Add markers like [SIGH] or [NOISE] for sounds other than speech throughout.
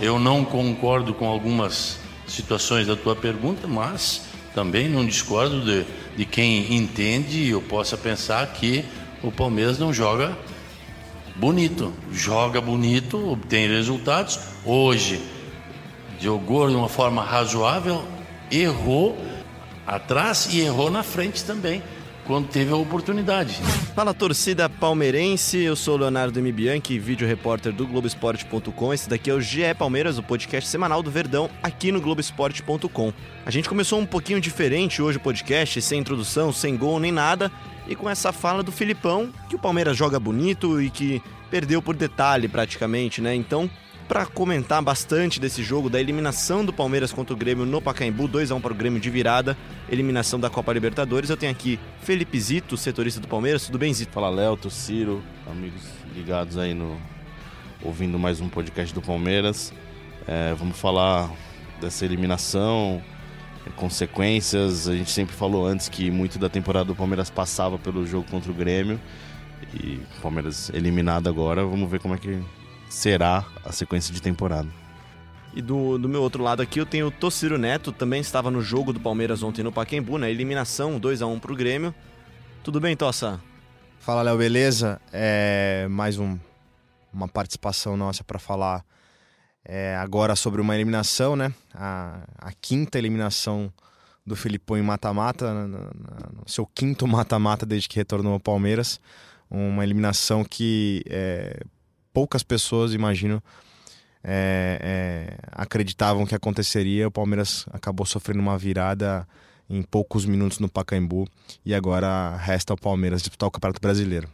eu não concordo com algumas situações da tua pergunta, mas também não discordo de, de quem entende e eu possa pensar que o Palmeiras não joga bonito. Joga bonito, obtém resultados. Hoje jogou de uma forma razoável, errou atrás e errou na frente também quando teve a oportunidade. Fala torcida palmeirense, eu sou o Leonardo M. Bianchi, vídeo repórter do Globoesporte.com. Esse daqui é o GE Palmeiras, o podcast semanal do Verdão, aqui no Globoesporte.com. A gente começou um pouquinho diferente hoje o podcast, sem introdução, sem gol nem nada, e com essa fala do Filipão, que o Palmeiras joga bonito e que perdeu por detalhe praticamente, né? Então, para comentar bastante desse jogo, da eliminação do Palmeiras contra o Grêmio no Pacaembu, 2 a 1 para o Grêmio de virada, eliminação da Copa Libertadores. Eu tenho aqui Felipe Zito, setorista do Palmeiras. Tudo bem, Zito? Fala, Léo, Ciro, amigos ligados aí no ouvindo mais um podcast do Palmeiras. É, vamos falar dessa eliminação, consequências. A gente sempre falou antes que muito da temporada do Palmeiras passava pelo jogo contra o Grêmio. E Palmeiras eliminado agora, vamos ver como é que será a sequência de temporada. E do, do meu outro lado aqui eu tenho o Tociro Neto, também estava no jogo do Palmeiras ontem no Paquembu, na eliminação 2 a 1 para o Grêmio. Tudo bem, Tossa? Fala, Léo, beleza? É, mais um, uma participação nossa para falar é, agora sobre uma eliminação, né? A, a quinta eliminação do Filipão em mata-mata, no seu quinto mata-mata desde que retornou ao Palmeiras. Uma eliminação que é, poucas pessoas, imagino, é, é, acreditavam que aconteceria. O Palmeiras acabou sofrendo uma virada em poucos minutos no Pacaembu e agora resta ao Palmeiras disputar o Campeonato Brasileiro.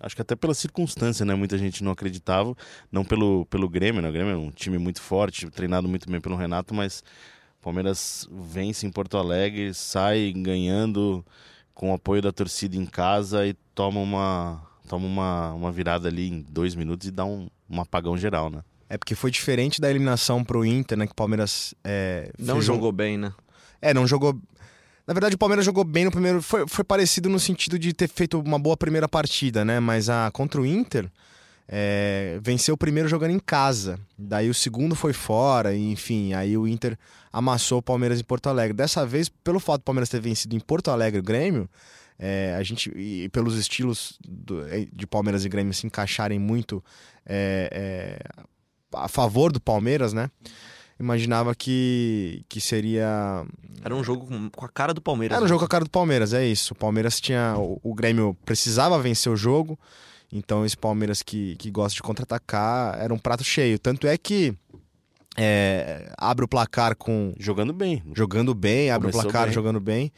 Acho que até pela circunstância, né? Muita gente não acreditava, não pelo, pelo Grêmio, né? O Grêmio é um time muito forte, treinado muito bem pelo Renato, mas o Palmeiras vence em Porto Alegre, sai ganhando com o apoio da torcida em casa e toma uma, toma uma, uma virada ali em dois minutos e dá um, um apagão geral, né? É porque foi diferente da eliminação pro Inter, né? Que o Palmeiras. É, não jogou um... bem, né? É, não jogou. Na verdade, o Palmeiras jogou bem no primeiro. Foi, foi parecido no sentido de ter feito uma boa primeira partida, né? Mas a contra o Inter. É, venceu o primeiro jogando em casa. Daí o segundo foi fora, e, enfim, aí o Inter amassou o Palmeiras em Porto Alegre. Dessa vez, pelo fato do Palmeiras ter vencido em Porto Alegre o Grêmio, é, a gente, e pelos estilos do, é, de Palmeiras e Grêmio se encaixarem muito é, é, a favor do Palmeiras, né? Imaginava que, que seria. Era um jogo com a cara do Palmeiras. Era um né? jogo com a cara do Palmeiras, é isso. O Palmeiras tinha. O, o Grêmio precisava vencer o jogo. Então, esse Palmeiras que, que gosta de contra-atacar era um prato cheio. Tanto é que é, abre o placar com. Jogando bem. Jogando bem, abre Começou o placar bem. jogando bem.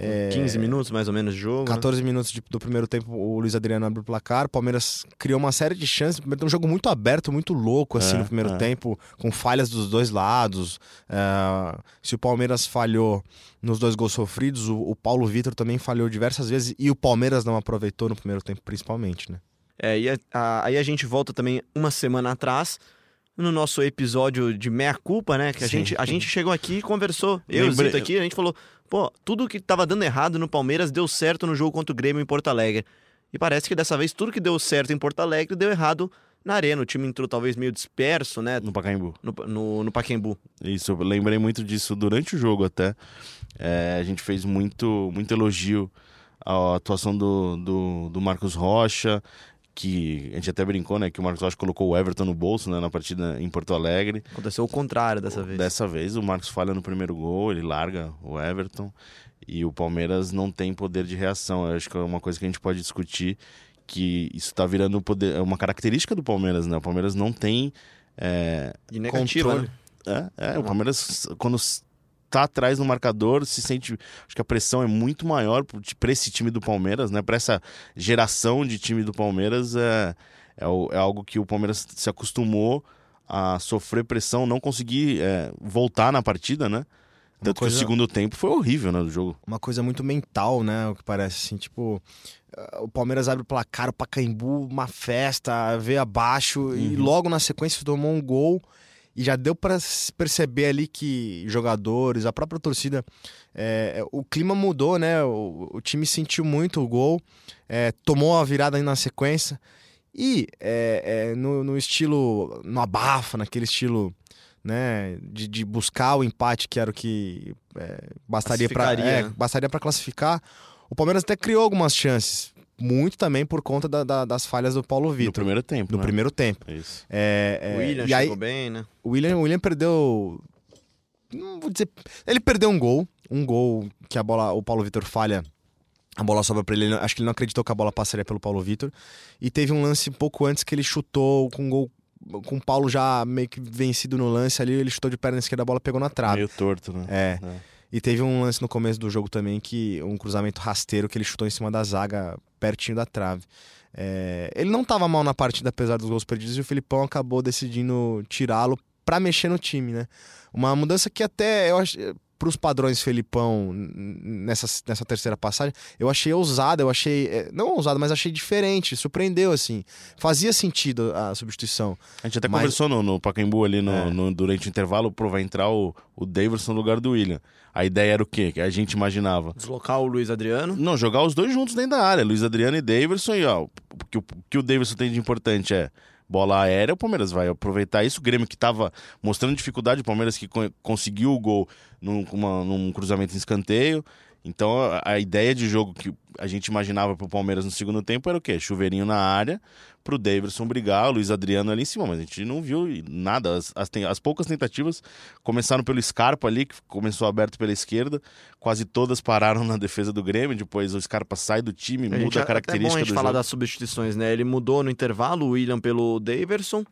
É, 15 minutos mais ou menos de jogo. 14 né? minutos de, do primeiro tempo, o Luiz Adriano abre o placar. O Palmeiras criou uma série de chances. Um jogo muito aberto, muito louco, assim, é, no primeiro é. tempo, com falhas dos dois lados. É, se o Palmeiras falhou nos dois gols sofridos, o, o Paulo Vitor também falhou diversas vezes e o Palmeiras não aproveitou no primeiro tempo, principalmente, né? É, e a, a, aí a gente volta também uma semana atrás no nosso episódio de meia culpa, né? Que a, gente, a gente chegou aqui e conversou. Eu e o Zito aqui, a gente falou, pô, tudo que tava dando errado no Palmeiras deu certo no jogo contra o Grêmio em Porto Alegre. E parece que dessa vez tudo que deu certo em Porto Alegre deu errado na arena. O time entrou talvez meio disperso, né? No Pacaembu. No, no, no Pacaembu. Isso, eu lembrei muito disso durante o jogo até. É, a gente fez muito, muito elogio à atuação do, do, do Marcos Rocha que a gente até brincou, né, que o Marcos Rocha colocou o Everton no bolso, né, na partida em Porto Alegre. Aconteceu o contrário dessa vez. Dessa vez o Marcos falha no primeiro gol, ele larga o Everton e o Palmeiras não tem poder de reação. Eu acho que é uma coisa que a gente pode discutir que isso está virando poder, é uma característica do Palmeiras, né? O Palmeiras não tem é, e negativa, controle. Né? É, é, o Palmeiras quando tá atrás no marcador, se sente. Acho que a pressão é muito maior para esse time do Palmeiras, né? Para essa geração de time do Palmeiras, é, é, é, algo que o Palmeiras se acostumou a sofrer pressão, não conseguir é, voltar na partida, né? Tanto coisa... que o segundo tempo foi horrível, né, do jogo. Uma coisa muito mental, né, o que parece, assim, tipo... Eh, o Palmeiras abre o placar, o Pacaembu, uma festa, vê abaixo uhum. e logo na sequência tomou um gol e já deu para perceber ali que jogadores, a própria torcida, é, o clima mudou, né? O, o, time sentiu muito o gol, é, tomou a virada na sequência E é, é, no, no estilo, no abafa, naquele estilo né, de, de buscar o empate que era o que é, bastaria para é, né? bastaria para classificar. O Palmeiras até criou algumas chances, muito também por conta da- da- das falhas do Paulo No Vitor primeiro tempo. no né? primeiro tempo. É Isso. É, é, o William e aí, chegou bem, né? o William, o William perdeu. Não vou dizer. Ele perdeu um gol. Um gol que a bola. O Paulo Vitor falha. A bola sobra pra ele. Acho que ele não acreditou que a bola passaria pelo Paulo Vitor. E teve um lance pouco antes que ele chutou com um gol. Com o Paulo já meio que vencido no lance ali, ele chutou de perna esquerda, a bola pegou na trave. Meio torto, né? É. É. E teve um lance no começo do jogo também que um cruzamento rasteiro que ele chutou em cima da zaga, pertinho da trave. É, ele não estava mal na partida, apesar dos gols perdidos, e o Filipão acabou decidindo tirá-lo para mexer no time, né? Uma mudança que até eu acho. Para os padrões Felipão nessa, nessa terceira passagem, eu achei ousada, eu achei. é, Não ousada, mas achei diferente, surpreendeu, assim. Fazia sentido a substituição. A gente até Mas- conversou no, no Pacaembu ali no, É. no- durante o intervalo, pro vai entrar o, o Davidson no lugar do William. A ideia era o quê? Que a gente imaginava. Deslocar o Luiz Adriano. Não, jogar os dois juntos dentro da área, Luiz Adriano e Davidson, e ó, o que que o Davidson tem de importante é bola aérea, o Palmeiras vai aproveitar isso. O Grêmio que estava mostrando dificuldade, o Palmeiras que co- conseguiu o gol num, uma- num cruzamento em escanteio. Então a, a ideia de jogo que a gente imaginava pro Palmeiras no segundo tempo era o quê? Chuveirinho na área, pro Davidson brigar, o Luiz Adriano ali em cima, mas a gente não viu nada. As, as, as poucas tentativas começaram pelo Scarpa ali, que começou aberto pela esquerda, quase todas pararam na defesa do Grêmio, depois o Scarpa sai do time, A gente, muda a característica bom a gente do falar jogo. das substituições, né? Ele mudou no intervalo o William pelo Daverson.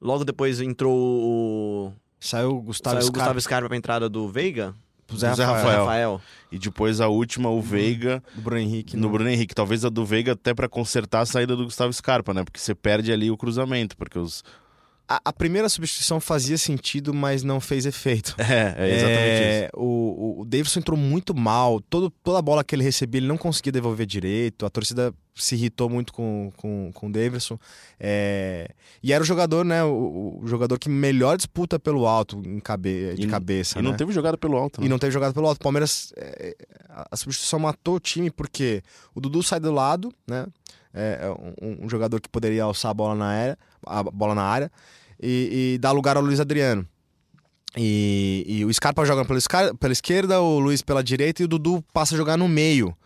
Logo depois entrou o. Saiu o Gustavo Saiu o Scarpa Gustavo Scarpa pra entrada do Veiga. Zé Zé Rafael, Rafael. E depois a última, o Veiga, do Bruno Henrique. no Bruno Henrique. Talvez a do Veiga até pra consertar a saída do Gustavo Scarpa, né? Porque você perde ali o cruzamento, porque os... A, a primeira substituição fazia sentido, mas não fez efeito. [LAUGHS] É, é exatamente isso. É, o, o, o Davidson entrou muito mal. Todo, toda a bola que ele recebia, ele não conseguia devolver direito. A torcida se irritou muito com, com, com o Davidson. É, e era o jogador, né? O, o jogador que melhor disputa pelo alto em cabe, de E- cabeça. E não né? teve jogada pelo alto, né? E não teve jogado pelo alto. O Palmeiras, é, a- a substituição matou o time porque o Dudu sai do lado, né? É é um, um jogador que poderia alçar a bola na área, a bola na área e, e dar lugar ao Luiz Adriano. E, e o Scarpa joga pela, escar- pela esquerda, o Luiz pela direita e o Dudu passa a jogar no meio.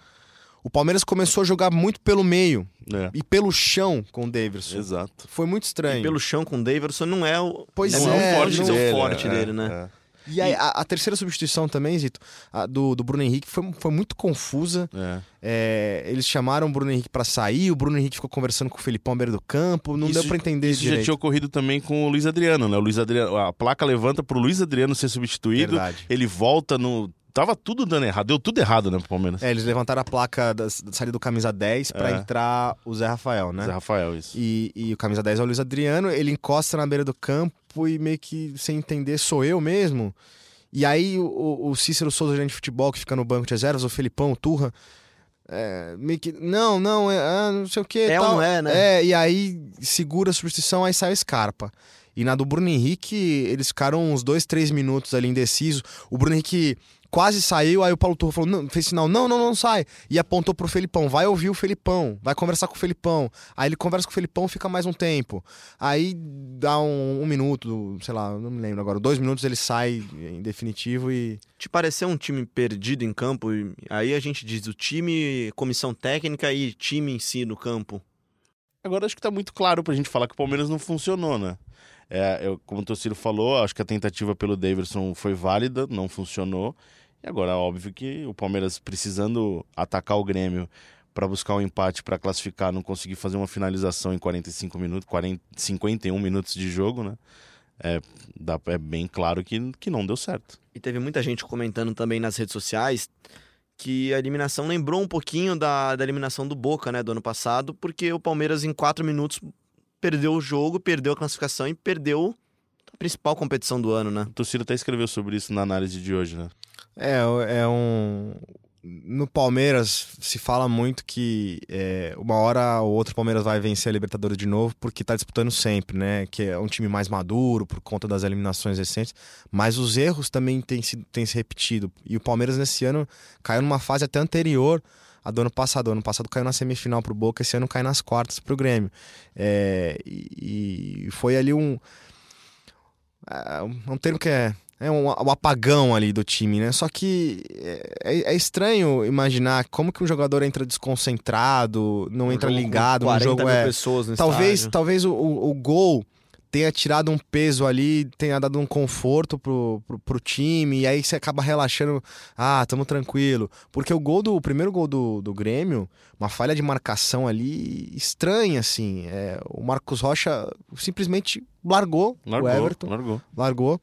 O Palmeiras começou a jogar muito pelo meio É, e pelo chão com o Davidson. exato. Foi muito estranho. E pelo chão com o Daverson não é o. Pois não é, o forte, não- dele, o forte é, dele, né? E aí, a, a terceira substituição também, Zito, a do, do Bruno Henrique, foi, foi muito confusa. é. É, eles chamaram o Bruno Henrique pra sair, o Bruno Henrique ficou conversando com o Felipão à beira do campo, não Isso- deu pra entender Isso já tinha ocorrido também com o Luiz Adriano, né? O Luiz Adriano, a placa levanta pro Luiz Adriano ser substituído, Verdade. ele volta no... Tava tudo dando errado, deu tudo errado, né, pro Palmeiras. É, eles levantaram a placa da, da saída do camisa 10 pra É. entrar o Zé Rafael, né? Zé Rafael, isso. E, e o camisa 10 é o Luiz Adriano, ele encosta na beira do campo e meio que sem entender, sou eu mesmo. E aí o- o, Cícero Souza, gerente de futebol, que fica no banco de reservas, o Felipão, o Turra, é, meio que, não, não, é, ah, não sei o que. É ou tal. não é, né? É, e aí segura a substituição, aí sai o Scarpa. E na do Bruno Henrique, eles ficaram uns dois, três minutos ali indecisos. O Bruno Henrique quase saiu, aí o Paulo Turra falou, não, fez sinal, não, não, não sai. E apontou pro Felipão, vai ouvir o Felipão, vai conversar com o Felipão. Aí ele conversa com o Felipão, fica mais um tempo. Aí dá um, um minuto, sei lá, não me lembro agora, dois minutos ele sai em definitivo e... Te pareceu um time perdido em campo? E Aí a gente diz o time, comissão técnica e time em si no campo. Agora acho que tá muito claro pra gente falar que o Palmeiras não funcionou, né? É, eu, como o Tociro falou, acho que a tentativa pelo Davidson foi válida, não funcionou. E agora, óbvio que o Palmeiras precisando atacar o Grêmio para buscar um empate para classificar, não conseguir fazer uma finalização em 45 minutos, 40, 51 minutos de jogo, né? É, dá, é bem claro que, que não deu certo. E teve muita gente comentando também nas redes sociais que a eliminação lembrou um pouquinho da, da eliminação do Boca, né, do ano passado, porque o Palmeiras em quatro minutos perdeu o jogo, perdeu a classificação e perdeu a principal competição do ano, né? O Tociro até escreveu sobre isso na análise de hoje, né? É, é um. No Palmeiras se fala muito que é, uma hora ou outra o Palmeiras vai vencer a Libertadores de novo porque tá disputando sempre, né? Que é um time mais maduro por conta das eliminações recentes. Mas os erros também têm se, têm se repetido. E o Palmeiras nesse ano caiu numa fase até anterior a do ano passado. O ano passado caiu na semifinal pro Boca, esse ano cai nas quartas pro Grêmio. É, e, e foi ali um. É um termo que é é um, um, apagão ali do time, né? Só que é, é, é, estranho imaginar como que um jogador entra desconcentrado, não um entra ligado, um jogo é talvez estádio. talvez o, o, o, gol tenha tirado um peso ali, tenha dado um conforto pro, pro, pro time, e aí você acaba relaxando, ah, tamo tranquilo. Porque o gol do o primeiro gol do, do Grêmio, uma falha de marcação ali estranha, assim. É, o Marcos Rocha simplesmente largou, largou o Everton. Largou. Largou.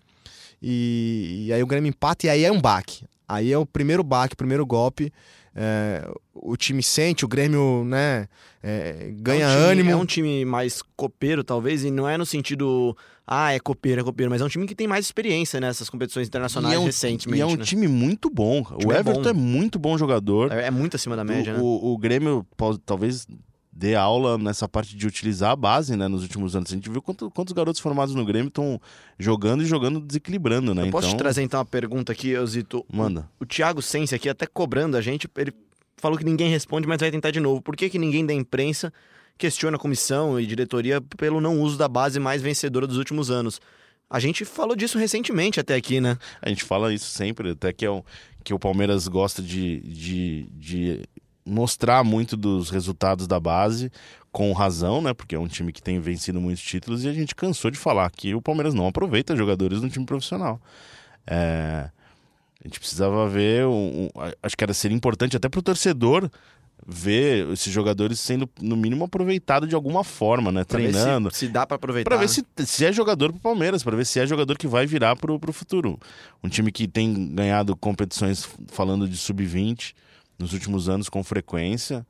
E, e aí o Grêmio empata e aí é um baque. Aí é o primeiro baque, o primeiro golpe. É, o time sente, o Grêmio, né, é, ganha é um time, ânimo. É um time mais copeiro, talvez, e não é no sentido, ah, é copeiro, é copeiro, mas é um time que tem mais experiência nessas competições internacionais é um, recentemente. E é um né? time muito bom. O, o Everton é, é, muito bom jogador. É, é muito acima da média, o, né? O, o Grêmio talvez dê aula nessa parte de utilizar a base, né, nos últimos anos. A gente viu quanto, quantos garotos formados no Grêmio estão jogando e jogando desequilibrando, né? Eu posso então... te trazer então uma pergunta aqui, Zito? Manda. O, o Thiago Sense aqui, até cobrando a gente, ele falou que ninguém responde, mas vai tentar de novo. Por que, que ninguém da imprensa questiona a comissão e diretoria pelo não uso da base mais vencedora dos últimos anos? A gente falou disso recentemente até aqui, né? A gente fala isso sempre, até que, é o, que o Palmeiras gosta de, de, de mostrar muito dos resultados da base, com razão, né? Porque é um time que tem vencido muitos títulos e a gente cansou de falar que o Palmeiras não aproveita jogadores no time profissional. É... A gente precisava ver, um, um, acho que era ser importante até para o torcedor ver esses jogadores sendo no mínimo aproveitado de alguma forma, né? Pra Treinando. Se, se, dá para aproveitar. Para ver né? se, se é jogador pro Palmeiras, para ver se é jogador que vai virar pro, pro futuro. Um time que tem ganhado competições falando de sub-20 nos últimos anos com frequência.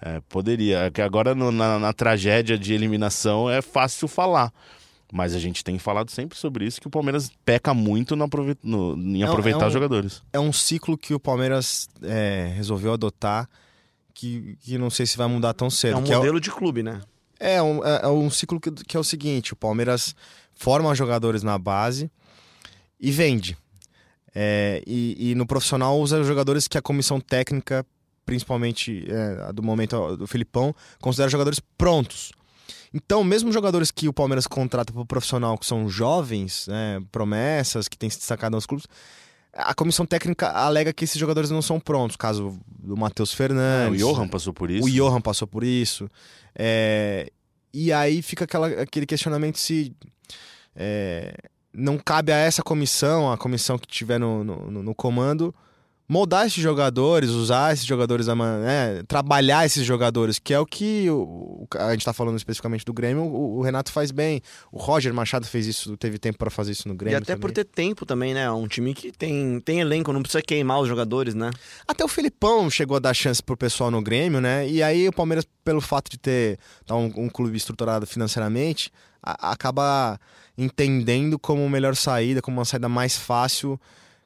É, poderia. Que agora no, na, na, tragédia de eliminação é fácil falar. Mas a gente tem falado sempre sobre isso, que o Palmeiras peca muito no, no, em aproveitar é um, os jogadores. É um ciclo que o Palmeiras é, resolveu adotar que, que não sei se vai mudar tão cedo. É um modelo de clube, né? É um, é um ciclo que, que é o seguinte: o Palmeiras forma jogadores na base e vende. É, e, e, no profissional usa jogadores que a comissão técnica, principalmente é, do momento do Filipão, considera jogadores prontos. Então, mesmo jogadores que o Palmeiras contrata para o profissional, que são jovens, né, promessas, que têm se destacado nos clubes, a comissão técnica alega que esses jogadores não são prontos. Caso do Matheus Fernandes. É, o Johan passou por isso. O Johan passou por isso. É, e aí fica aquela, aquele questionamento se é, não cabe a essa comissão, a comissão que tiver no, no, no comando, moldar esses jogadores, usar esses jogadores, né, trabalhar esses jogadores, que é o que o, a gente está falando especificamente do Grêmio, o, o, Renato faz bem. O Roger Machado fez isso, teve tempo para fazer isso no Grêmio. E até também. por ter tempo também, né? Um time que tem, tem elenco, não precisa queimar os jogadores, né? Até o Felipão chegou a dar chance pro pessoal no Grêmio, né? E aí o Palmeiras, pelo fato de ter tá um, um clube estruturado financeiramente, a, acaba entendendo como melhor saída, como uma saída mais fácil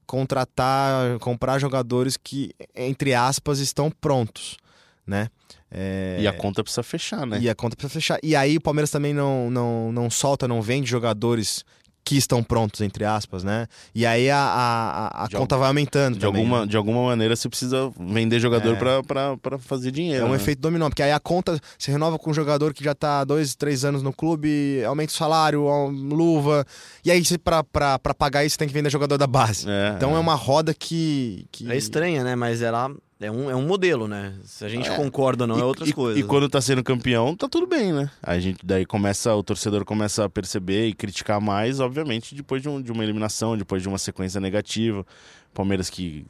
contratar, comprar jogadores que, entre aspas, estão prontos, né? É... E a conta precisa fechar, né? E a conta precisa fechar. E aí o Palmeiras também não, não, não solta, não vende jogadores que estão prontos, entre aspas, né? E aí a, a, a conta vai aumentando de também. Alguma, de alguma maneira você precisa vender jogador é. para fazer dinheiro. É um né? efeito dominó, porque aí a conta se renova com um jogador que já tá dois, três anos no clube, aumenta o salário, luva, e aí para pagar isso você tem que vender jogador da base. É, então é. é uma roda que, que... É estranha, né? Mas ela é um, é um modelo, né? Se a gente é. concorda ou não, e, é outras e, coisas. E quando tá sendo campeão, tá tudo bem, né? A gente daí começa, o torcedor começa a perceber e criticar mais, obviamente, depois de, um, de uma eliminação, depois de uma sequência negativa. Palmeiras que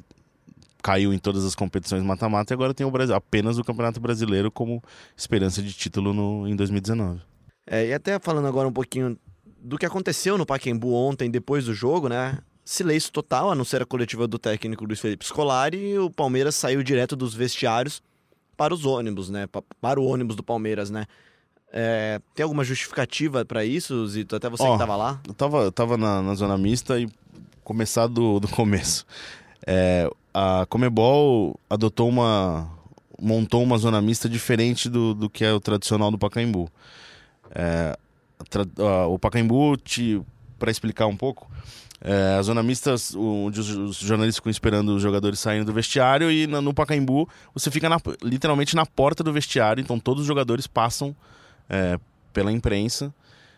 caiu em todas as competições mata-mata e agora tem o Brasil, apenas o Campeonato Brasileiro como esperança de título no, em 2019. É, e até falando agora um pouquinho do que aconteceu no Pacaembu ontem, depois do jogo, né? Silêncio total, a não ser a coletiva do técnico Luiz Felipe Scolari, e o Palmeiras saiu direto dos vestiários para os ônibus, né? Para o ônibus do Palmeiras, né? É, tem alguma justificativa para isso, Zito? Até você oh, que estava lá? Eu tava, eu tava na, na, zona mista e começar do, do começo. É, a Comebol adotou uma. montou uma zona mista diferente do, do que é o tradicional do Pacaembu. É, tra, o Pacaembu, para explicar um pouco, É, a zona mista, onde os, jornalistas ficam esperando os jogadores saindo do vestiário, e no, Pacaembu você fica na, literalmente na porta do vestiário, então todos os jogadores passam é, pela imprensa.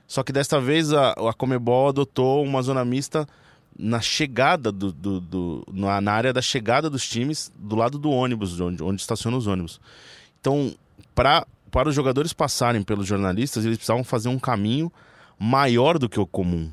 Só que desta vez a, a Comebol adotou uma zona mista na chegada do, do, do na, na, área da chegada dos times, do lado do ônibus, onde, onde estacionam os ônibus. Então, pra, para os jogadores passarem pelos jornalistas, eles precisavam fazer um caminho maior do que o comum.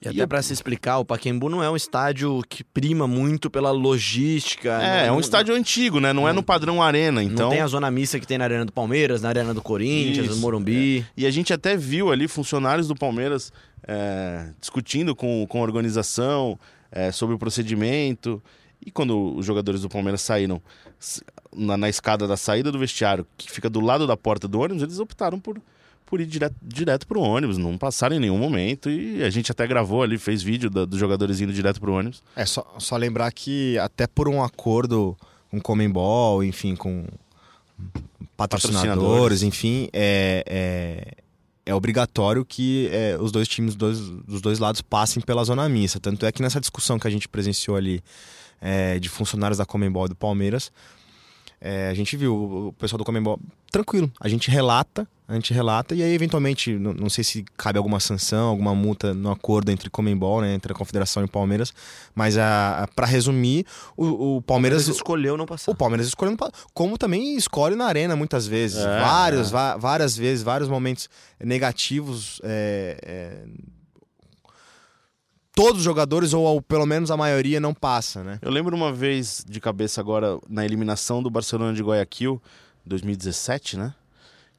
E, até para se explicar, o Pacaembu não é um estádio que prima muito pela logística. É, não, é um estádio antigo, né? Não, não, é no padrão arena, então... Não tem a zona mista que tem na Arena do Palmeiras, na Arena do Corinthians, Isso, no Morumbi. É. E a gente até viu ali funcionários do Palmeiras é, discutindo com, com a organização é, sobre o procedimento. E quando os jogadores do Palmeiras saíram na, na escada da saída do vestiário, que fica do lado da porta do ônibus, eles optaram por por ir direto, direto pro ônibus, não passaram em nenhum momento. E a gente até gravou ali, fez vídeo da, dos jogadores indo direto pro ônibus. É só, só lembrar que até por um acordo com Comembol, enfim, com patrocinadores, patrocinadores. enfim, é, é, é, obrigatório que é, os dois times dois, dos dois lados passem pela zona mista. Tanto é que nessa discussão que a gente presenciou ali é, de funcionários da Comembol e do Palmeiras, é, a gente viu o pessoal do Comembol tranquilo. A gente relata, a gente relata e aí eventualmente, não, não sei se cabe alguma sanção, alguma multa no acordo entre Comembol, né, entre a Confederação e o Palmeiras, mas a, a para resumir, o, o Palmeiras, escolheu não passar. O Palmeiras escolheu não passar, como também escolhe na arena muitas vezes, é, vários, é. várias vezes, vários momentos negativos. É, é todos os jogadores, ou pelo menos a maioria, não passa, né? Eu lembro uma vez de cabeça agora, na eliminação do Barcelona de Guayaquil, 2017, né?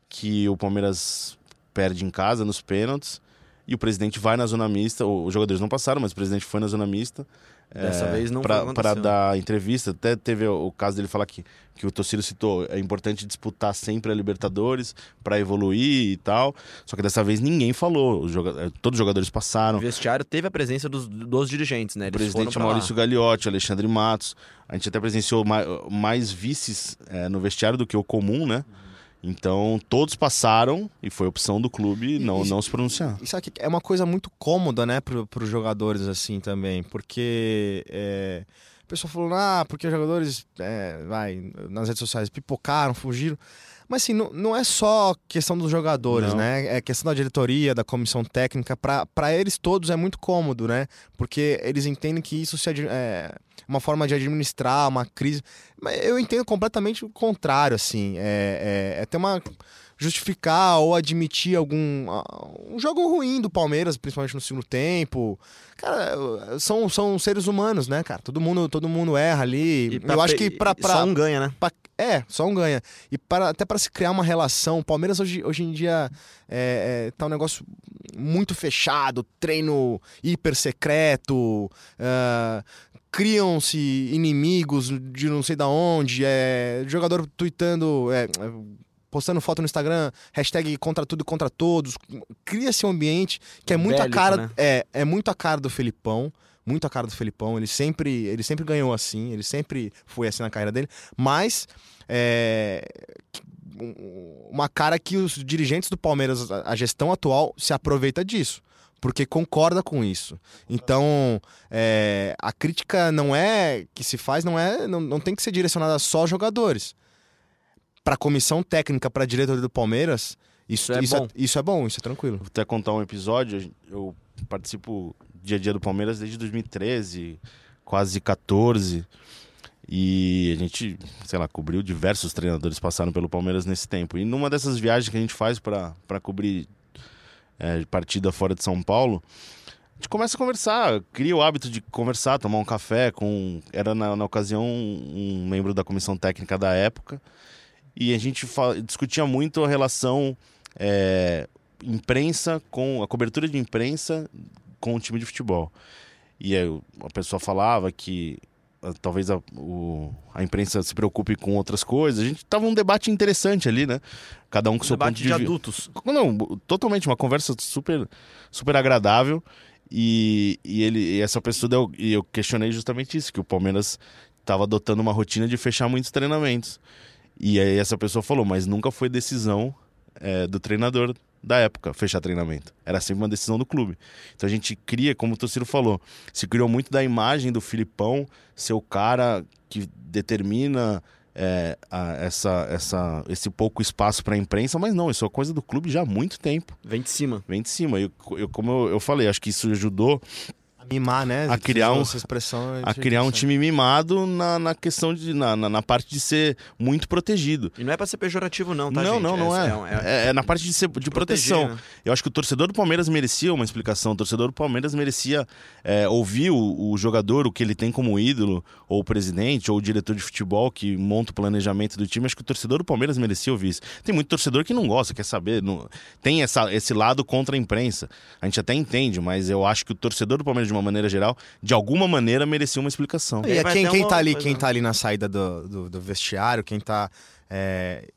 Que o Palmeiras perde em casa nos pênaltis e o presidente vai na zona mista. Os jogadores não passaram, mas o presidente foi na zona mista. Dessa é, vez não Para dar entrevista. Até teve o, caso dele falar que, que o Tociro citou: é importante disputar sempre a Libertadores para evoluir e tal. Só que dessa vez ninguém falou. Os jogadores, todos os jogadores passaram. O vestiário teve a presença dos, dos dirigentes, né? Eles o presidente Maurício Gagliotti, Alexandre Matos. A gente até presenciou mais, mais vices é, no vestiário do que o comum, né? Então, todos passaram e foi opção do clube não, não se pronunciar. Isso aqui é uma coisa muito cômoda, né, para os jogadores, assim, também. Porque é, pessoal falou, ah, porque os jogadores, é, vai, nas redes sociais pipocaram, fugiram. Mas assim, não, não é só questão dos jogadores, não. né? É questão da diretoria, da comissão técnica. Para eles todos é muito cômodo, né? Porque eles entendem que isso se é uma forma de administrar uma crise. Mas eu entendo completamente o contrário, assim. É, é, é ter uma justificar ou admitir algum um jogo ruim do Palmeiras, principalmente no segundo tempo. Cara, são, são seres humanos, né, cara? Todo mundo, todo mundo erra ali. Eu acho que para só um ganha, né? Pra, é, só um ganha. E para, até para se criar uma relação, o Palmeiras hoje, hoje em dia é, é, tá um negócio muito fechado, treino hiper secreto, uh, criam-se inimigos de não sei da onde, é, jogador tweetando, é, postando foto no Instagram, hashtag contra tudo e contra todos. Cria-se um ambiente que é, é muito bélico, a cara. Né? É, é muito a cara do Felipão. Muito a cara do Felipão. Ele sempre, ele sempre ganhou assim, ele sempre foi assim na carreira dele. Mas é, uma cara que os dirigentes do Palmeiras, a gestão atual, se aproveita disso porque concorda com isso. Então, é, a crítica não é que se faz, não é, não, não tem que ser direcionada só a jogadores para a comissão técnica, para a diretoria do Palmeiras, isso, isso, é, isso é, isso, é, bom, isso é tranquilo. Vou até contar um episódio. Eu participo dia a dia do Palmeiras desde 2013, quase 14. E a gente, sei lá, cobriu diversos treinadores passaram pelo Palmeiras nesse tempo. E numa dessas viagens que a gente faz para cobrir é, partida fora de São Paulo, a gente começa a conversar, cria o hábito de conversar, tomar um café com. Era na, na ocasião um, um membro da comissão técnica da época e a gente discutia muito a relação é, imprensa com a cobertura de imprensa com o time de futebol. E aí, a pessoa falava que ah, talvez a, o, a imprensa se preocupe com outras coisas. A gente tava um debate interessante ali, né? Cada um com um seu ponto de, de adultos. Não, totalmente uma conversa super super agradável. E, e ele e essa pessoa deu, e eu questionei justamente isso, que o Palmeiras estava adotando uma rotina de fechar muitos treinamentos. E aí essa pessoa falou, mas nunca foi decisão é, do treinador da época fechar treinamento. Era sempre uma decisão do clube. Então a gente cria, como o Tociro falou, se criou muito da imagem do Filipão ser o cara que determina é, a, essa, essa, esse pouco espaço para a imprensa, mas não, isso é coisa do clube já há muito tempo. Vem de cima. Vem de cima. Eu, eu como eu, eu falei, acho que isso ajudou mimar, né? A criar um, expressão a criar um time mimado na, na questão de na, na, na, parte de ser muito protegido. E não é para ser pejorativo não, tá Não, gente? não, não é. É, é. é, na parte de ser de proteção. Né? Eu acho que o torcedor do Palmeiras merecia uma explicação. O torcedor do Palmeiras merecia é, ouvir o, o, jogador, o que ele tem como ídolo, ou o presidente, ou o diretor de futebol que monta o planejamento do time. Acho que o torcedor do Palmeiras merecia ouvir isso. Tem muito torcedor que não gosta, quer saber, não, tem essa, esse lado contra a imprensa. A gente até entende, mas eu acho que o torcedor do Palmeiras de uma maneira geral de alguma maneira merecia uma explicação. E é quem, quem tá ali, quem tá ali na saída do, do, do vestiário, quem tá é,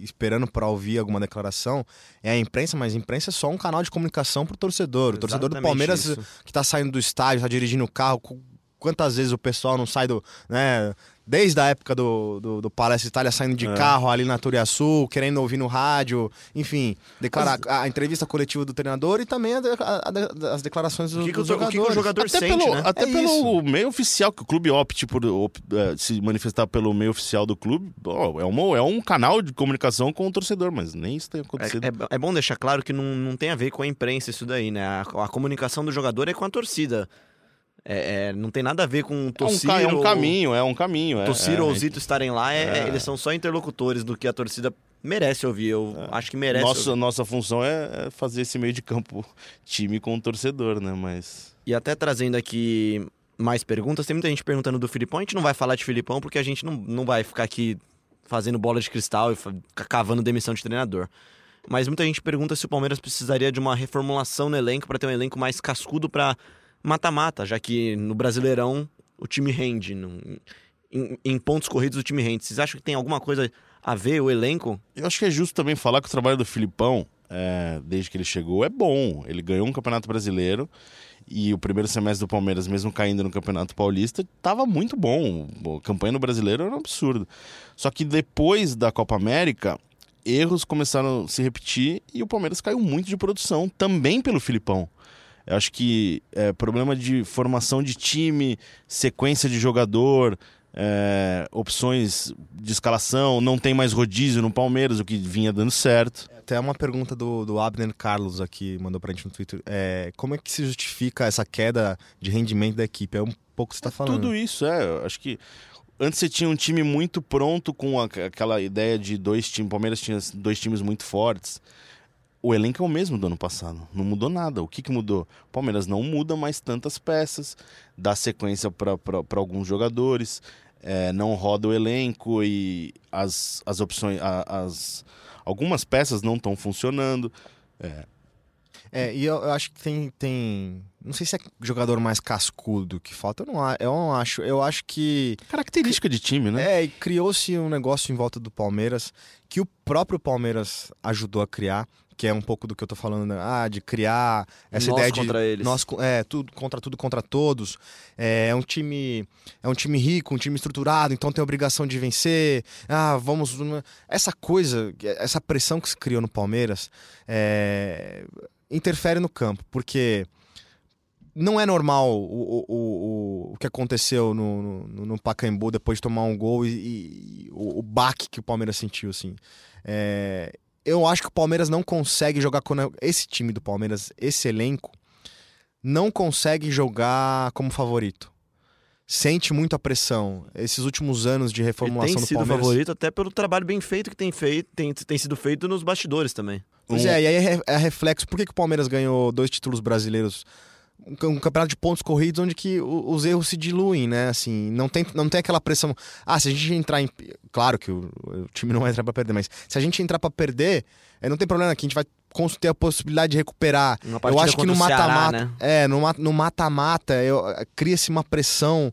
esperando para ouvir alguma declaração é a imprensa, mas a imprensa é só um canal de comunicação pro torcedor. O torcedor do Palmeiras isso. que tá saindo do estádio, tá dirigindo o carro, quantas vezes o pessoal não sai do. Né, desde a época do, do, do Palestra Itália saindo de é. carro ali na Turiaçu, querendo ouvir no rádio, enfim, declarar Mas... a entrevista coletiva do treinador e também a, a, as declarações do, que dos jogadores. O que, o jogador até sente, pelo, né? Até é pelo isso. meio oficial, que o clube opte por op, é, se manifestar pelo meio oficial do clube, oh, é, uma, é um canal de comunicação com o torcedor, mas nem isso tem acontecido. É, é, é bom deixar claro que não, não tem a ver com a imprensa isso daí, né? A, a comunicação do jogador é com a torcida. É, é, não tem nada a ver com o Tossiro. É um, é um caminho, é um caminho. É, é, ou Zito estarem lá, é, é, eles são só interlocutores do que a torcida merece ouvir. Eu acho que merece. Nossa, nossa função é fazer esse meio de campo time com o torcedor, né? Mas. E até trazendo aqui mais perguntas, tem muita gente perguntando do Filipão. A gente não vai falar de Filipão porque a gente não, não vai ficar aqui fazendo bola de cristal e cavando demissão de treinador. Mas muita gente pergunta se o Palmeiras precisaria de uma reformulação no elenco para ter um elenco mais cascudo para mata-mata, já que no Brasileirão o time rende. No, em, em, pontos corridos o time rende. Vocês acham que tem alguma coisa a ver o elenco? Eu acho que é justo também falar que o trabalho do Filipão, é, desde que ele chegou, é bom. Ele ganhou um campeonato brasileiro e o primeiro semestre do Palmeiras, mesmo caindo no Campeonato Paulista, estava muito bom. A campanha no brasileiro era um absurdo. Só que depois da Copa América, erros começaram a se repetir e o Palmeiras caiu muito de produção, também pelo Filipão. Eu acho que é, problema de formação de time, sequência de jogador, é, opções de escalação, não tem mais rodízio no Palmeiras, o que vinha dando certo. Até uma pergunta do, do Abner Carlos aqui, mandou pra gente no Twitter. É, como é que se justifica essa queda de rendimento da equipe? É um pouco que você está é falando. Tudo isso, é. Eu acho que antes você tinha um time muito pronto com aquela ideia de dois times. O Palmeiras tinha dois times muito fortes o elenco é o mesmo do ano passado. Não mudou nada. O que, que mudou? O Palmeiras não muda mais tantas peças, dá sequência para alguns jogadores, é, não roda o elenco e as, as opções. as, algumas peças não estão funcionando. É. é, e eu, eu, acho que tem, tem. Não sei se é jogador mais cascudo que falta. Eu não, eu não acho. Eu acho que. Característica de time, né? É, e criou-se um negócio em volta do Palmeiras que o próprio Palmeiras ajudou a criar que é um pouco do que eu tô falando, né? ah, de criar essa nós ideia de contra eles. nós é tudo contra tudo contra todos. É, é, um time é um time rico, um time estruturado, então tem a obrigação de vencer. Ah, vamos essa coisa, essa pressão que se criou no Palmeiras é, interfere no campo, porque não é normal o, o, o, o que aconteceu no, no, no Pacaembu depois de tomar um gol e, e o, o baque que o Palmeiras sentiu, assim. É, eu acho que o Palmeiras não consegue jogar com esse time do Palmeiras, esse elenco, não consegue jogar como favorito. Sente muita pressão. Esses últimos anos de reformulação do Palmeiras. tem sido favorito até pelo trabalho bem feito que tem, feito, tem, tem sido feito nos bastidores também. Pois um... é, e aí é, é reflexo. Por que, que o Palmeiras ganhou dois títulos brasileiros um, campeonato de pontos corridos onde que os erros se diluem, né? Assim, não tem, não tem aquela pressão. Ah, se a gente entrar em. Claro que o, o time não vai entrar pra perder, mas se a gente entrar pra perder, é, não tem problema que a gente vai ter a possibilidade de recuperar. Eu acho que no mata-mata. Né? É, no mata-mata, cria-se uma pressão.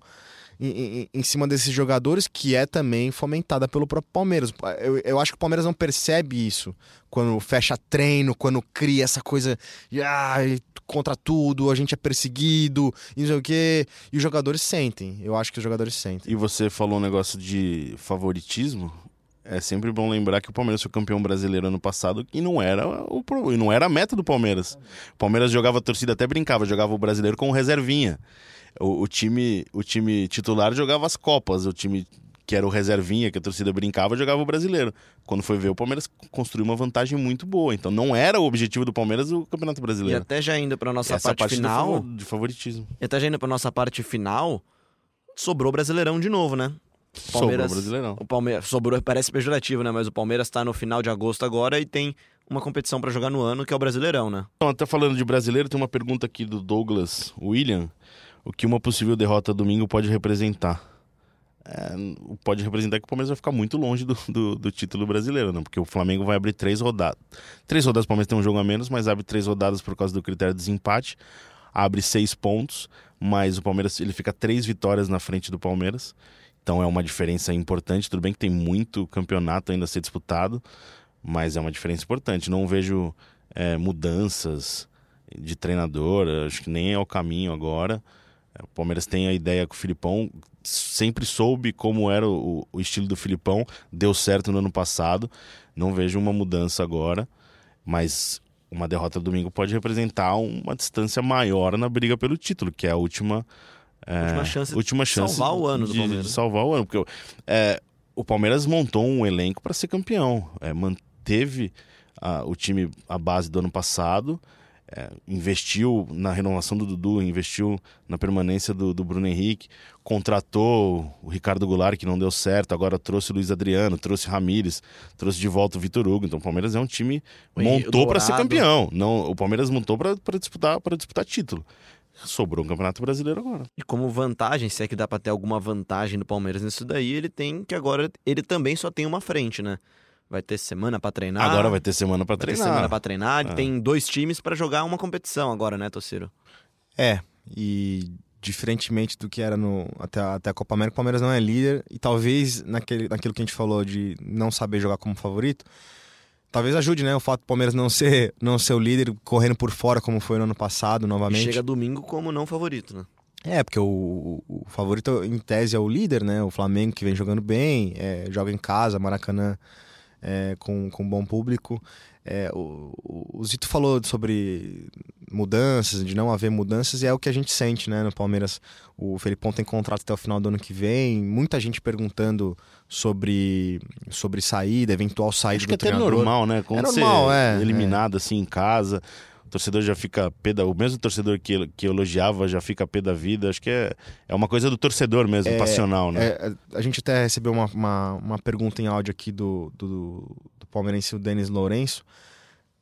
Em, em, cima desses jogadores, que é também fomentada pelo próprio Palmeiras. Eu, eu acho que o Palmeiras não percebe isso quando fecha treino, quando cria essa coisa de ah, contra tudo, a gente é perseguido, e não sei o quê. E os jogadores sentem. Eu acho que os jogadores sentem. E você falou um negócio de favoritismo. É sempre bom lembrar que o Palmeiras foi campeão brasileiro ano passado e não era o e não era a meta do Palmeiras. O Palmeiras jogava a torcida até brincava, jogava o brasileiro com reservinha. O, o, time o time titular jogava as copas, o time que era o reservinha, que a torcida brincava, jogava o brasileiro. Quando foi ver, o Palmeiras construiu uma vantagem muito boa. Então não era o objetivo do Palmeiras o Campeonato Brasileiro. E até já indo para nossa Essa parte, final, de favoritismo. E até já indo para nossa parte final, sobrou o Brasileirão de novo, né? O Palmeiras, sobrou Brasileirão. O Palmeiras sobrou, parece pejorativo, né? Mas o Palmeiras está no final de agosto agora e tem uma competição para jogar no ano, que é o Brasileirão, né? Então, até falando de brasileiro, tem uma pergunta aqui do Douglas William. O que uma possível derrota domingo pode representar? é, pode representar que o Palmeiras vai ficar muito longe do, do, do, título brasileiro, não? Porque o Flamengo vai abrir três rodadas. Três rodadas, o Palmeiras tem um jogo a menos, mas abre três rodadas por causa do critério de desempate. Abre seis pontos, mas o Palmeiras ele fica três vitórias na frente do Palmeiras. Então é uma diferença importante. Tudo bem que tem muito campeonato ainda a ser disputado, mas é uma diferença importante. Não vejo é, mudanças de treinador, acho que nem é o caminho agora. O Palmeiras tem a ideia com o Filipão, sempre soube como era o, o, estilo do Filipão, deu certo no ano passado. Não vejo uma mudança agora, mas uma derrota domingo pode representar uma distância maior na briga pelo título, que é a última, é, última chance, última chance de salvar o ano de, do Palmeiras. De salvar o ano, porque é, o Palmeiras montou um elenco para ser campeão, é, manteve a, o time à base do ano passado é, investiu na renovação do Dudu, investiu na permanência do, do, Bruno Henrique, contratou o Ricardo Goulart, que não deu certo, agora trouxe o Luiz Adriano, trouxe Ramires, trouxe de volta o Vitor Hugo. Então o Palmeiras é um time montou para ser campeão. Não, o Palmeiras montou para disputar para disputar título. Sobrou um Campeonato Brasileiro agora. E como vantagem, se é que dá para ter alguma vantagem do Palmeiras nisso daí, ele tem que agora ele também só tem uma frente, né? Vai ter semana para treinar. Agora vai ter semana para treinar. Ter semana para treinar. É. Tem dois times para jogar uma competição agora, né, Tociro? É, e diferentemente do que era no até, até a Copa América, o Palmeiras não é líder e talvez naquele, naquilo que a gente falou de não saber jogar como favorito, talvez ajude, né, o fato do Palmeiras não ser não ser o líder correndo por fora como foi no ano passado novamente. chega domingo como não favorito, né? É, porque o, o, favorito em tese é o líder, né? O Flamengo que vem jogando bem, é, joga em casa, Maracanã é, com, com bom público. É, o, o, Zito falou sobre mudanças, de não haver mudanças, e é o que a gente sente né, no Palmeiras. O Felipão tem contrato até o final do ano que vem, muita gente perguntando sobre, sobre saída, eventual saída Acho do que é até normal, né? Quando é normal, é, eliminado é. assim em casa, o torcedor já fica pé da... O mesmo torcedor que, que elogiava já fica pé da vida. Acho que é, é uma coisa do torcedor mesmo, é, passional, né? É, a gente até recebeu uma, uma, uma, pergunta em áudio aqui do, do, do palmeirense, o Denis Lourenço,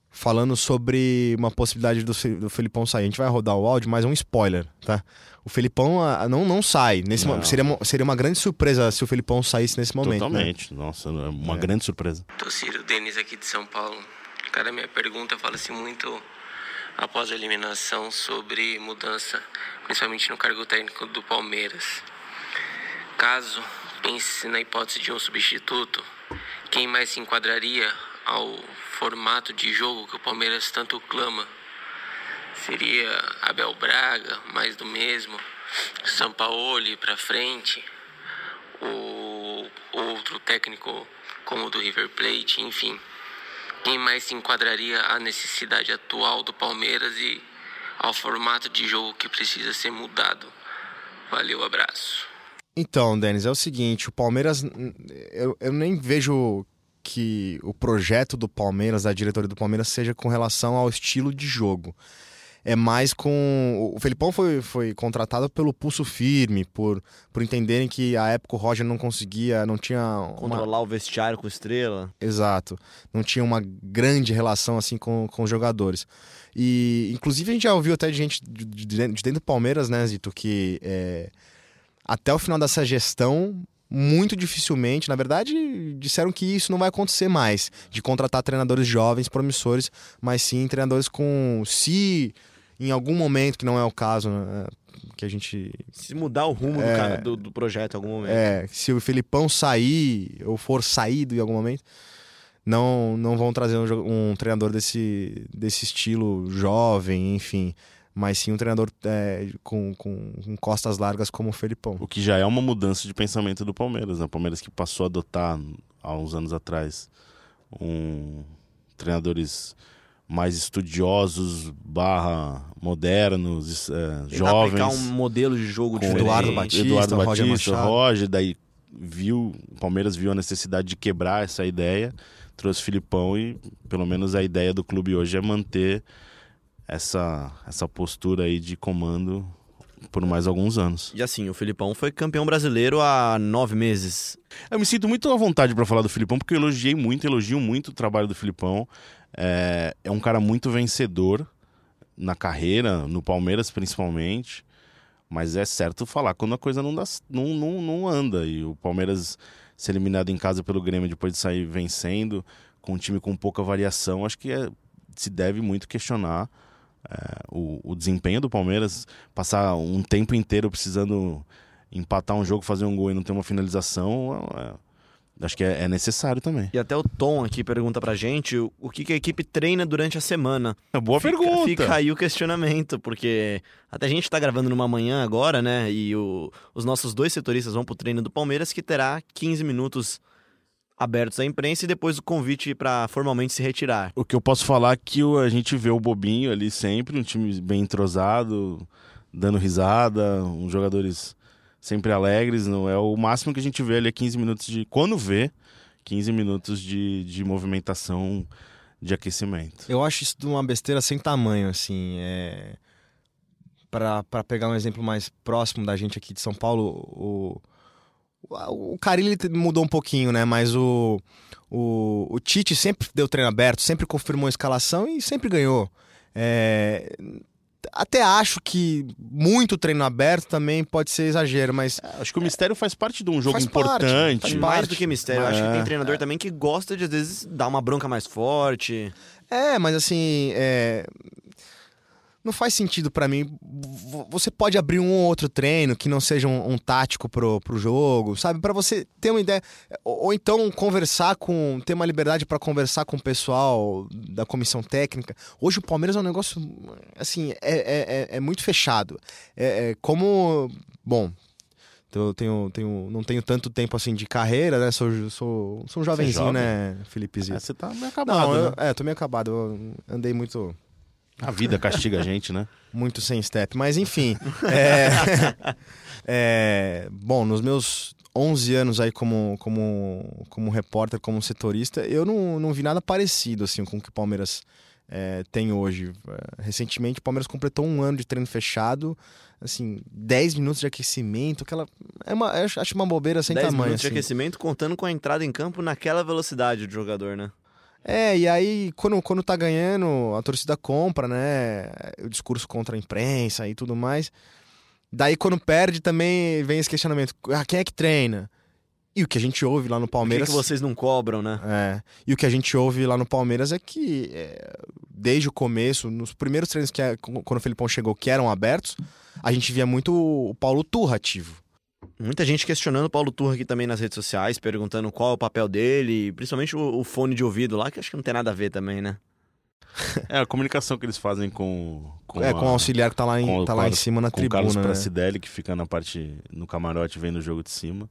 falando sobre uma possibilidade do, do Felipão sair. A gente vai rodar o áudio, mas é um spoiler, tá? O Felipão ah, não, não sai. Nesse não. Seria, uma, seria uma grande surpresa se o Felipão saísse nesse momento. Né? Totalmente. Né? Nossa, é uma é. grande surpresa. Tociro, Denis aqui de São Paulo. Cara, minha pergunta fala-se muito após a eliminação sobre mudança, principalmente no cargo técnico do Palmeiras. Caso pense na hipótese de um substituto, quem mais se enquadraria ao formato de jogo que o Palmeiras tanto clama? Seria Abel Braga, mais do mesmo, Sampaoli para frente, o outro técnico como o do River Plate, enfim quem mais se enquadraria à necessidade atual do Palmeiras e ao formato de jogo que precisa ser mudado. Valeu, abraço. Então, Denis, é o seguinte: o Palmeiras, eu, eu nem vejo que o projeto do Palmeiras, da diretoria do Palmeiras, seja com relação ao estilo de jogo é mais com. O Felipão foi, foi contratado pelo pulso firme, por, por entenderem que a época o Roger não conseguia, não tinha. Uma... Controlar o vestiário com estrela. Exato. Não tinha uma grande relação assim com, com os jogadores. E, inclusive, a gente já ouviu até de gente de, de dentro do Palmeiras, né, Zito, que é, até o final dessa gestão muito dificilmente, na verdade, disseram que isso não vai acontecer mais, de contratar treinadores jovens, promissores, mas sim treinadores com se em algum momento, que não é o caso, né, que a gente. Se mudar o rumo é, do, cara, do, do, projeto em algum momento. É, se o Felipão sair, ou for saído em algum momento, não, não vão trazer um, um treinador desse, desse estilo jovem, enfim. mas sim um treinador é, com, com, com, costas largas como o Felipão. O que já é uma mudança de pensamento do Palmeiras, né? O Palmeiras que passou a adotar há uns anos atrás um treinadores mais estudiosos barra modernos, é, jovens. um modelo de jogo diferente. Eduardo Batista, Eduardo Roger Batista, Roger, daí viu, o Palmeiras viu a necessidade de quebrar essa ideia, trouxe Filipão e pelo menos a ideia do clube hoje é manter essa, essa postura aí de comando por mais alguns anos. E assim, o Filipão foi campeão brasileiro há nove meses. Eu me sinto muito à vontade para falar do Filipão, porque eu elogiei muito, elogio muito o trabalho do Filipão. É, é um cara muito vencedor na carreira, no Palmeiras principalmente. Mas é certo falar quando a coisa não, dá, não, não, não anda. E o Palmeiras ser eliminado em casa pelo Grêmio depois de sair vencendo, com um time com pouca variação, acho que é, se deve muito questionar é, o, o, desempenho do Palmeiras, passar um tempo inteiro precisando empatar um jogo, fazer um gol e não ter uma finalização, é, acho que é, é, necessário também. E até o Tom aqui pergunta pra gente o, o que, que, a equipe treina durante a semana. É boa fica, pergunta. Fica aí o questionamento, porque até a gente tá gravando numa manhã agora, né? E o, os nossos dois setoristas vão pro treino do Palmeiras, que terá 15 minutos abertos à imprensa e depois o convite para formalmente se retirar. O que eu posso falar é que a gente vê o Bobinho ali sempre, um time bem entrosado, dando risada, uns jogadores sempre alegres, não é o máximo que a gente vê ali é 15 minutos de quando vê 15 minutos de, de movimentação de aquecimento. Eu acho isso uma besteira sem tamanho, assim, é para pegar um exemplo mais próximo da gente aqui de São Paulo, o o Carilli mudou um pouquinho, né? Mas o, o, o Tite sempre deu treino aberto, sempre confirmou a escalação e sempre ganhou. É, até acho que muito treino aberto também pode ser exagero, mas. É, acho que o mistério faz parte de um jogo faz importante. Parte, faz mais parte. do que mistério. É. Acho que tem treinador também que gosta de, às vezes, dar uma bronca mais forte. É, mas assim. É não faz sentido para mim. Você pode abrir um ou outro treino que não seja um, um tático pro, pro jogo, sabe? para você ter uma ideia. Ou, ou, então conversar com. ter uma liberdade para conversar com o pessoal da comissão técnica. Hoje o Palmeiras é um negócio. Assim, é, é, é, é muito fechado. É, é como. Bom, eu tenho, tenho, não tenho tanto tempo assim de carreira, né? Sou, sou, sou um jovenzinho, né, Felipe Zito? É, você tá meio acabado. Não, eu, né? É, tô meio acabado. Eu andei muito a vida castiga a gente, né? [LAUGHS] Muito sem step. Mas enfim. é... [LAUGHS] é... Bom, nos meus 11 anos aí como, como, como repórter, como setorista, eu não, não vi nada parecido assim com o que o Palmeiras é, tem hoje. É, recentemente o Palmeiras completou um ano de treino fechado, assim, 10 minutos de aquecimento, aquela. É uma, acho uma bobeira sem 10 tamanho. 10 minutos assim. de aquecimento contando com a entrada em campo naquela velocidade do jogador, né? É, e aí, quando, quando tá ganhando, a torcida compra, né? O discurso contra a imprensa e tudo mais. Daí, quando perde, também vem esse questionamento: ah, quem é que treina? E o que a gente ouve lá no Palmeiras. Por que, que vocês não cobram, né? É. E o que a gente ouve lá no Palmeiras é que, é, desde o começo, nos primeiros treinos que quando o Felipão chegou, que eram abertos, a gente via muito o Paulo Turra ativo. Muita gente questionando o Paulo Turra aqui também nas redes sociais, perguntando qual é o papel dele, principalmente o, o fone de ouvido lá, que acho que não tem nada a ver também, né? [LAUGHS] É, a comunicação que eles fazem com. com é, a, com o auxiliar que tá lá em, com, tá lá em cima na com tribuna. O Carlos né? Pracidelli, que fica na parte. no camarote vendo o jogo de cima.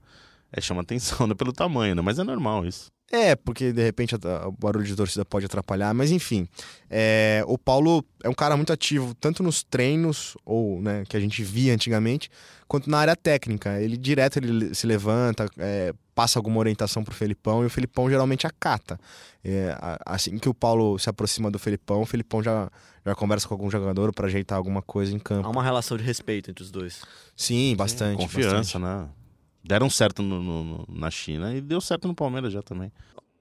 É, chama atenção, [LAUGHS] né? Pelo tamanho, né? Mas é normal isso. É, porque de repente o barulho de torcida pode atrapalhar, mas enfim. É, o Paulo é um cara muito ativo, tanto nos treinos, ou né, que a gente via antigamente, quanto na área técnica. Ele direto ele se levanta, é, passa alguma orientação pro Felipão e o Felipão geralmente acata. É, assim que o Paulo se aproxima do Felipão, o Felipão já, já conversa com algum jogador para ajeitar alguma coisa em campo. Há uma relação de respeito entre os dois. Sim, bastante. Sim, confiança, bastante. né? Deram certo no, no, na China e deu certo no Palmeiras já também.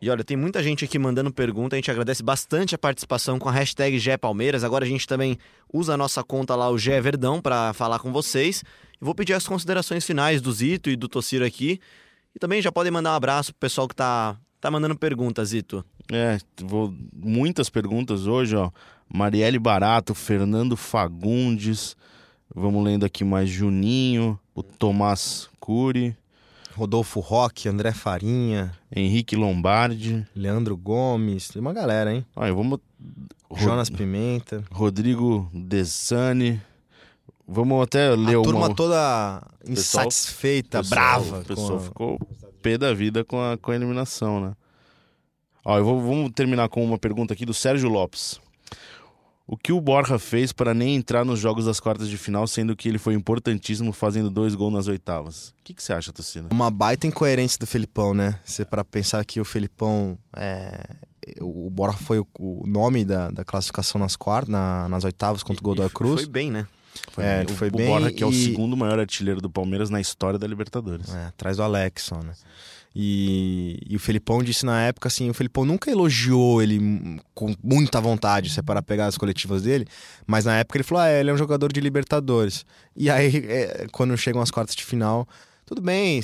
E olha, tem muita gente aqui mandando pergunta, a gente agradece bastante a participação com a hashtag Palmeiras. Agora a gente também usa a nossa conta lá, o Gé Verdão, para falar com vocês. Eu vou pedir as considerações finais do Zito e do Tociro aqui. E também já podem mandar um abraço pro pessoal que tá, tá mandando perguntas, Zito. É, vou muitas perguntas hoje, ó. Marielle Barato, Fernando Fagundes, vamos lendo aqui mais Juninho, o Tomás Cury. Rodolfo Roque, André Farinha. Henrique Lombardi. Leandro Gomes. Tem uma galera, hein? Olha, vamos... Jonas Pimenta. Rodrigo Desani. Vamos até ler a uma... turma toda insatisfeita, pessoal- brava. O pessoal a- ficou pé da vida com a, com a eliminação, né? Ó, eu vou, vamos terminar com uma pergunta aqui do Sérgio Lopes. O que o Borja fez para nem entrar nos jogos das quartas de final, sendo que ele foi importantíssimo fazendo dois gols nas oitavas? O que, que você acha, Tocina? Uma baita incoerência do Felipão, né? Você para pensar que o Felipão é, o Borja foi o, nome da, da classificação nas quartas, na- nas oitavas contra o Godoy Cruz. Foi bem, né? É, ele o, foi o bem Borja, que é o e- segundo maior artilheiro do Palmeiras na história da Libertadores. É, atrás do Alex só, né? E, e o Felipão disse na época assim, o Felipão nunca elogiou ele com muita vontade, se é para pegar as coletivas dele, mas na época ele falou, ah, ele é um jogador de Libertadores. E aí, é, quando chegam as quartas de final, tudo bem.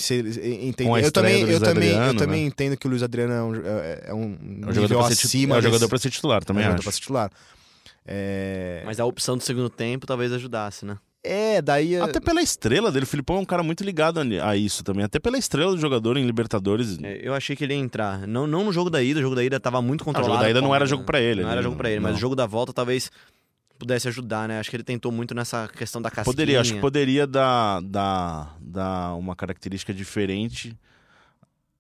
Com a Eu também, do eu Luiz também, eu Adriano, também né? entendo que o Luiz Adriano é um, é, é um É um nível jogador para ser, acima é um jogador pra ser titular, também é um jogador pra ser titular. É, Mas a opção do segundo tempo talvez ajudasse, né? É, daí... Até pela estrela dele, o Filipão é um cara muito ligado a isso também. Até pela estrela do jogador em Libertadores. É, Eu achei que ele ia entrar. Não, não no jogo da ida, o jogo da ida tava muito Ah, o controlado. jogo da ida não era jogo pra ele. Não ali, era jogo pra ele, mas não. o jogo da volta talvez pudesse ajudar, né? Acho que ele tentou muito nessa questão da casquinha. Poderia, acho que poderia dar, dar, dar uma característica diferente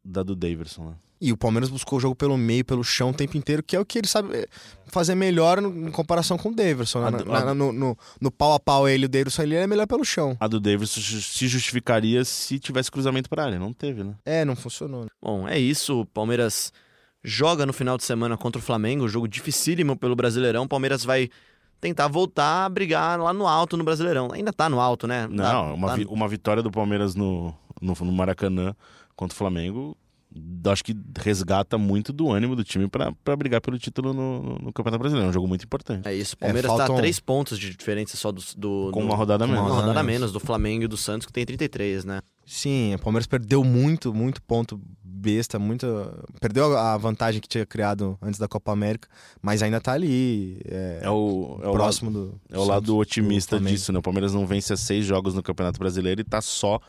da do Daverson, né? E o Palmeiras buscou o jogo pelo meio, pelo chão o tempo inteiro, que é o que ele sabe eh, fazer melhor no- em comparação com o Daverson. A né? do- Na- na- no, no- no pau a pau ele e o Daverson ele é melhor pelo chão. A do Daverson ju- se justificaria se tivesse cruzamento pra área. Não teve, né? É, não funcionou. né? Bom, é isso. O Palmeiras joga no final de semana contra o Flamengo, jogo dificílimo pelo Brasileirão. O Palmeiras vai tentar voltar a brigar lá no alto no Brasileirão. Ainda tá no alto, né? Tá- Não, uma, tá- vi- uma vitória do Palmeiras no, no, no Maracanã contra o Flamengo, acho que resgata muito do ânimo do time pra pra brigar pelo título no, no- Campeonato Brasileiro. É um jogo muito importante. É isso. O É, Palmeiras tá faltam- a três pontos de diferença só do. do Com do- uma rodada a com menos. Uma rodada a menos. do Flamengo e do Santos, que tem 33, né? Sim, o Palmeiras perdeu muito, muito ponto besta, muito. Perdeu a vantagem que tinha criado antes da Copa América, mas ainda tá ali. É, É o, é o próximo do. É o lado otimista do disso, né? O Palmeiras não vence há seis jogos no Campeonato Brasileiro e tá só,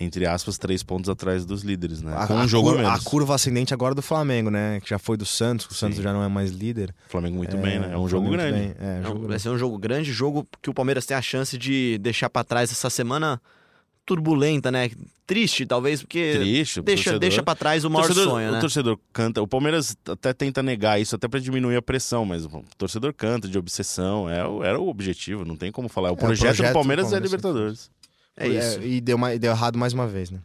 entre aspas, três pontos atrás dos líderes, né? A, Com a um jogo cur- a menos. a curva ascendente agora do Flamengo, né? Que já foi do Santos, o Santos Sim. já não é mais líder. Flamengo muito bem, né? É um o jogo grande. É, É um- jogo vai ser um jogo grande, jogo que o Palmeiras tem a chance de deixar pra trás essa semana turbulenta, né? Triste, talvez, porque Triste, o deixa, torcedor- deixa pra trás o O maior torcedor, sonho, né? o torcedor canta. O Palmeiras até tenta negar isso, até pra diminuir a pressão, mas o torcedor canta de obsessão. É, o- era o objetivo, não tem como falar. O o projeto, projeto do do Palmeiras é a Palmeiras Libertadores. É isso. e deu, ma- deu errado mais uma vez, né?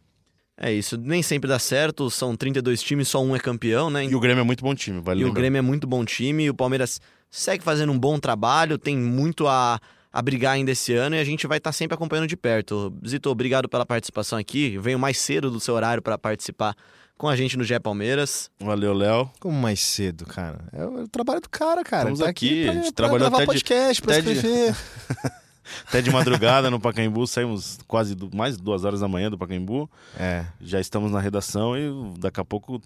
É isso. Nem sempre dá certo, são 32 times, só um é campeão, né? E o Grêmio é muito bom time, vale E o lembrar. Grêmio é muito bom time, e o Palmeiras segue fazendo um bom trabalho, tem muito a, a brigar ainda esse ano e a gente vai estar sempre acompanhando de perto. Zito, obrigado pela participação aqui. Venho mais cedo do seu horário para participar com a gente no GE Palmeiras. Valeu, Léo. Como mais cedo, cara? É o, é o trabalho do cara, cara. Estamos Tá aqui, pra, a gente pra trabalhou até de- podcast, pra até de- escrever. [LAUGHS] Até de madrugada no Pacaembu, saímos quase do- mais de duas horas da manhã do Pacaembu. É. Já estamos na redação e daqui a pouco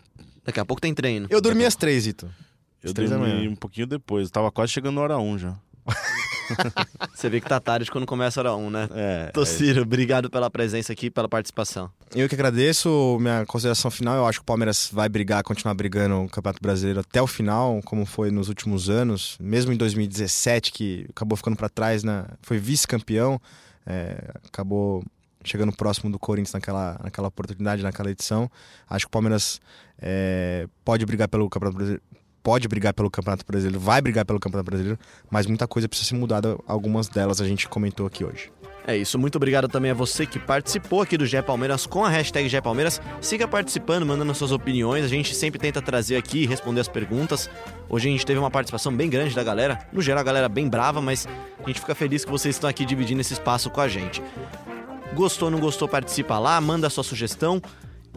Daqui a pouco tem treino. Eu dormi às três, Ito. eu Às três da dormi manhã. um pouquinho depois. Tava quase chegando na hora 1 já. [LAUGHS] [LAUGHS] Você vê que tá tarde quando começa a hora 1, né? É, Tociro, obrigado pela presença aqui, pela participação. Eu que agradeço. Minha consideração final, eu acho que o Palmeiras vai brigar, continuar brigando o Campeonato Brasileiro até o final, como foi nos últimos anos. Mesmo em 2017, que acabou ficando para trás, né? foi vice-campeão, é, acabou chegando próximo do Corinthians naquela, naquela oportunidade, naquela edição. Acho que o Palmeiras é, pode brigar pelo Campeonato Brasileiro. Pode brigar pelo Campeonato Brasileiro, vai brigar pelo Campeonato Brasileiro, mas muita coisa precisa ser mudada. Algumas delas a gente comentou aqui hoje. É isso, muito obrigado também a você que participou aqui do GE Palmeiras com a hashtag GE Palmeiras. Siga participando, mandando suas opiniões. A gente sempre tenta trazer aqui e responder as perguntas. Hoje a gente teve uma participação bem grande da galera. No geral, a galera bem brava, mas a gente fica feliz que vocês estão aqui dividindo esse espaço com a gente. Gostou, não gostou, participa lá, manda sua sugestão.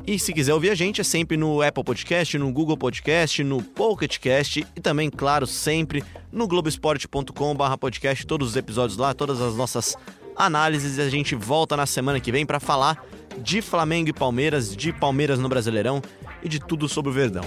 E se quiser ouvir a gente, é sempre no Apple Podcast, no Google Podcast, no Pocket Cast e também, claro, sempre no globesport.com.br podcast, todos os episódios lá, todas as nossas análises. E a gente volta na semana que vem para falar de Flamengo e Palmeiras, de Palmeiras no Brasileirão e de tudo sobre o Verdão.